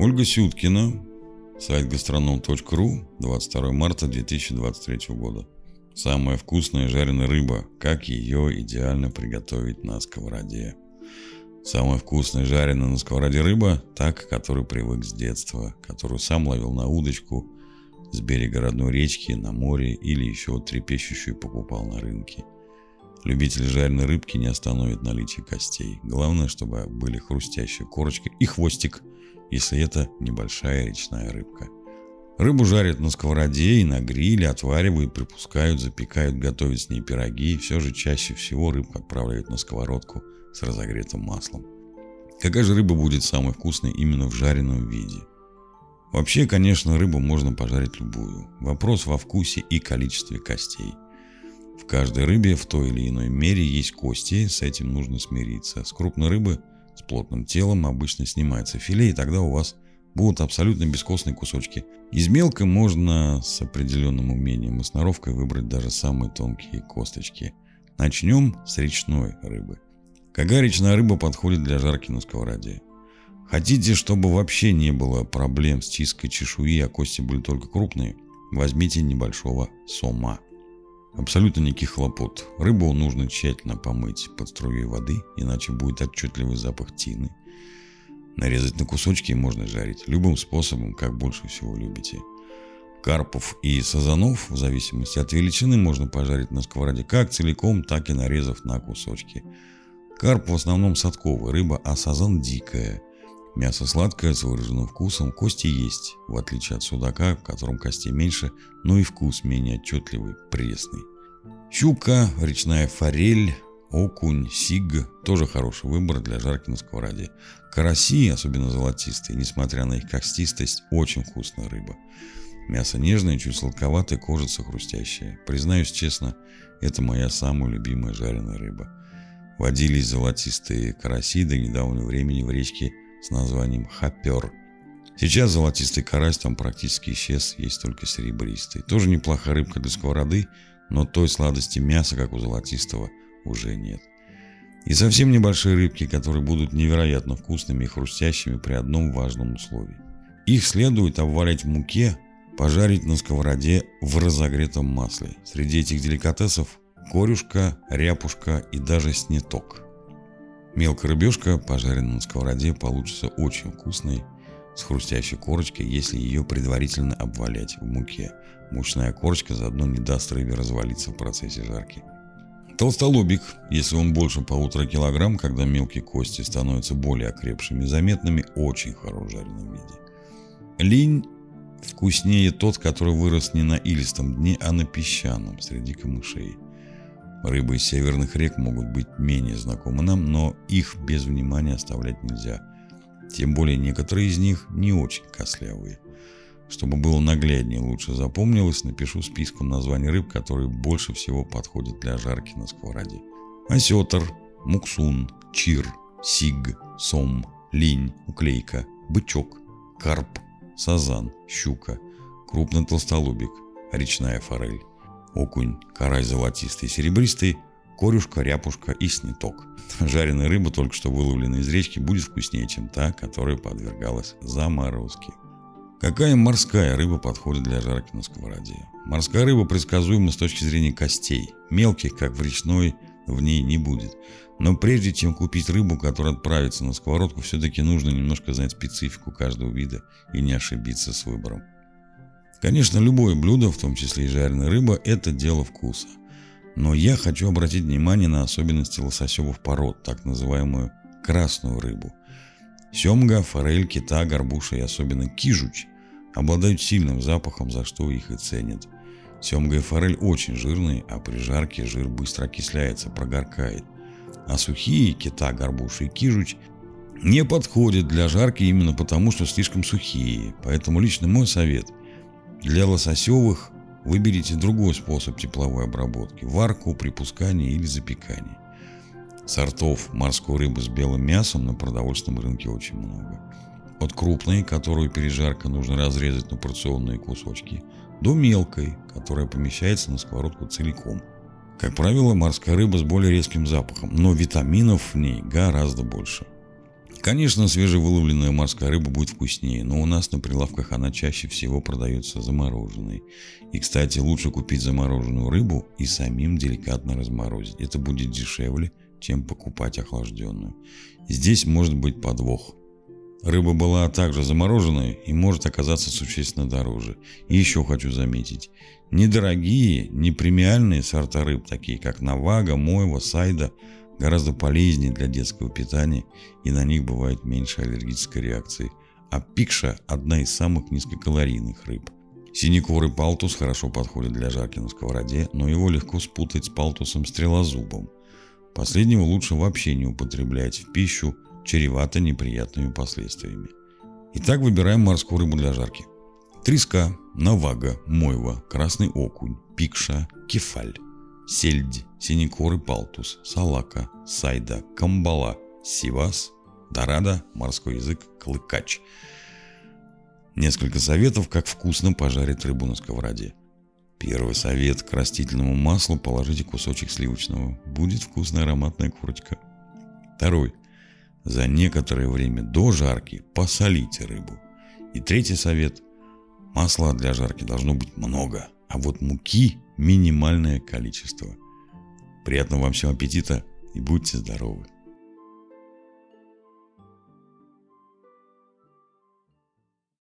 Ольга Сюткина, сайт гастроном.ру, 22 марта 2023 года. Самая вкусная жареная рыба, как ее идеально приготовить на сковороде. Самая вкусная жареная на сковороде рыба, так, которую привык с детства, которую сам ловил на удочку с берега родной речки, на море или еще трепещущую покупал на рынке. Любитель жареной рыбки не остановит наличие костей. Главное, чтобы были хрустящая корочка и хвостик – если это небольшая речная рыбка. Рыбу жарят на сковороде и на гриле, отваривают, припускают, запекают, готовят с ней пироги. И все же чаще всего рыбку отправляют на сковородку с разогретым маслом. Какая же рыба будет самой вкусной именно в жареном виде? Вообще, конечно, рыбу можно пожарить любую. Вопрос во вкусе и количестве костей. В каждой рыбе в той или иной мере есть кости, с этим нужно смириться. С крупной рыбы – с плотным телом обычно снимается филе, и тогда у вас будут абсолютно бескостные кусочки. Из мелкой можно с определенным умением и сноровкой выбрать даже самые тонкие косточки. Начнем с речной рыбы. Какая речная рыба подходит для жарки на сковороде? Хотите, чтобы вообще не было проблем с чисткой чешуи, а кости были только крупные? Возьмите небольшого сома. Абсолютно никаких хлопот. Рыбу нужно тщательно помыть под струей воды, иначе будет отчетливый запах тины. Нарезать на кусочки можно жарить любым способом, как больше всего любите. Карпов и сазанов, в зависимости от величины, можно пожарить на сковороде как целиком, так и нарезав на кусочки. Карп в основном садковая рыба, а сазан дикая. Мясо сладкое, с выраженным вкусом, кости есть, в отличие от судака, в котором костей меньше, но и вкус менее отчетливый, пресный. Щука, речная форель, окунь, сиг – тоже хороший выбор для жарки на сковороде. Караси, особенно золотистые, несмотря на их костистость, очень вкусная рыба. Мясо нежное, чуть сладковатое, кожица хрустящая. Признаюсь честно, это моя самая любимая жареная рыба. Водились золотистые караси до недавнего времени в речке с названием хапер. Сейчас золотистый карась там практически исчез, есть только серебристый. Тоже неплохая рыбка для сковороды, но той сладости мяса, как у золотистого, уже нет. И совсем небольшие рыбки, которые будут невероятно вкусными и хрустящими при одном важном условии. Их следует обвалять в муке, пожарить на сковороде в разогретом масле. Среди этих деликатесов корюшка, ряпушка и даже снеток – Мелкая рыбешка, пожаренная на сковороде, получится очень вкусной, с хрустящей корочкой, если ее предварительно обвалять в муке. Мучная корочка заодно не даст рыбе развалиться в процессе жарки. Толстолобик, если он больше полутора килограмм, когда мелкие кости становятся более окрепшими и заметными, очень хорош в жареном виде. Линь вкуснее тот, который вырос не на илистом дне, а на песчаном, среди камышей. Рыбы из северных рек могут быть менее знакомы нам, но их без внимания оставлять нельзя. Тем более некоторые из них не очень кослявые. Чтобы было нагляднее лучше запомнилось, напишу списком названий рыб, которые больше всего подходят для жарки на сковороде. Осетр, муксун, чир, сиг, сом, линь, уклейка, бычок, карп, сазан, щука, крупный толстолобик, речная форель окунь, карась золотистый, серебристый, корюшка, ряпушка и сниток. Жареная рыба, только что выловленная из речки, будет вкуснее, чем та, которая подвергалась заморозке. Какая морская рыба подходит для жарки на сковороде? Морская рыба предсказуема с точки зрения костей. Мелких, как в речной, в ней не будет. Но прежде чем купить рыбу, которая отправится на сковородку, все-таки нужно немножко знать специфику каждого вида и не ошибиться с выбором. Конечно, любое блюдо, в том числе и жареная рыба, это дело вкуса. Но я хочу обратить внимание на особенности лососевых пород, так называемую красную рыбу. Семга, форель, кита, горбуша и особенно кижуч обладают сильным запахом, за что их и ценят. Семга и форель очень жирные, а при жарке жир быстро окисляется, прогоркает. А сухие кита, горбуша и кижуч не подходят для жарки именно потому, что слишком сухие. Поэтому лично мой совет – для лососевых выберите другой способ тепловой обработки – варку, припускание или запекание. Сортов морской рыбы с белым мясом на продовольственном рынке очень много. От крупной, которую перед жаркой нужно разрезать на порционные кусочки, до мелкой, которая помещается на сковородку целиком. Как правило, морская рыба с более резким запахом, но витаминов в ней гораздо больше. Конечно, свежевыловленная морская рыба будет вкуснее, но у нас на прилавках она чаще всего продается замороженной. И, кстати, лучше купить замороженную рыбу и самим деликатно разморозить. Это будет дешевле, чем покупать охлажденную. Здесь может быть подвох. Рыба была также замороженная и может оказаться существенно дороже. И еще хочу заметить, недорогие, не премиальные сорта рыб, такие как Навага, Мойва, Сайда, гораздо полезнее для детского питания и на них бывает меньше аллергической реакции. А пикша – одна из самых низкокалорийных рыб. Синекурый палтус хорошо подходит для жарки на сковороде, но его легко спутать с палтусом стрелозубом. Последнего лучше вообще не употреблять в пищу, чревато неприятными последствиями. Итак, выбираем морскую рыбу для жарки. Треска, навага, мойва, красный окунь, пикша, кефаль, сельдь, синекорый палтус, салака, сайда, камбала, сивас, дорада, морской язык, клыкач. Несколько советов, как вкусно пожарить рыбу на сковороде. Первый совет. К растительному маслу положите кусочек сливочного. Будет вкусная ароматная курочка. Второй. За некоторое время до жарки посолите рыбу. И третий совет. Масла для жарки должно быть много, а вот муки минимальное количество. Приятного вам всем аппетита и будьте здоровы!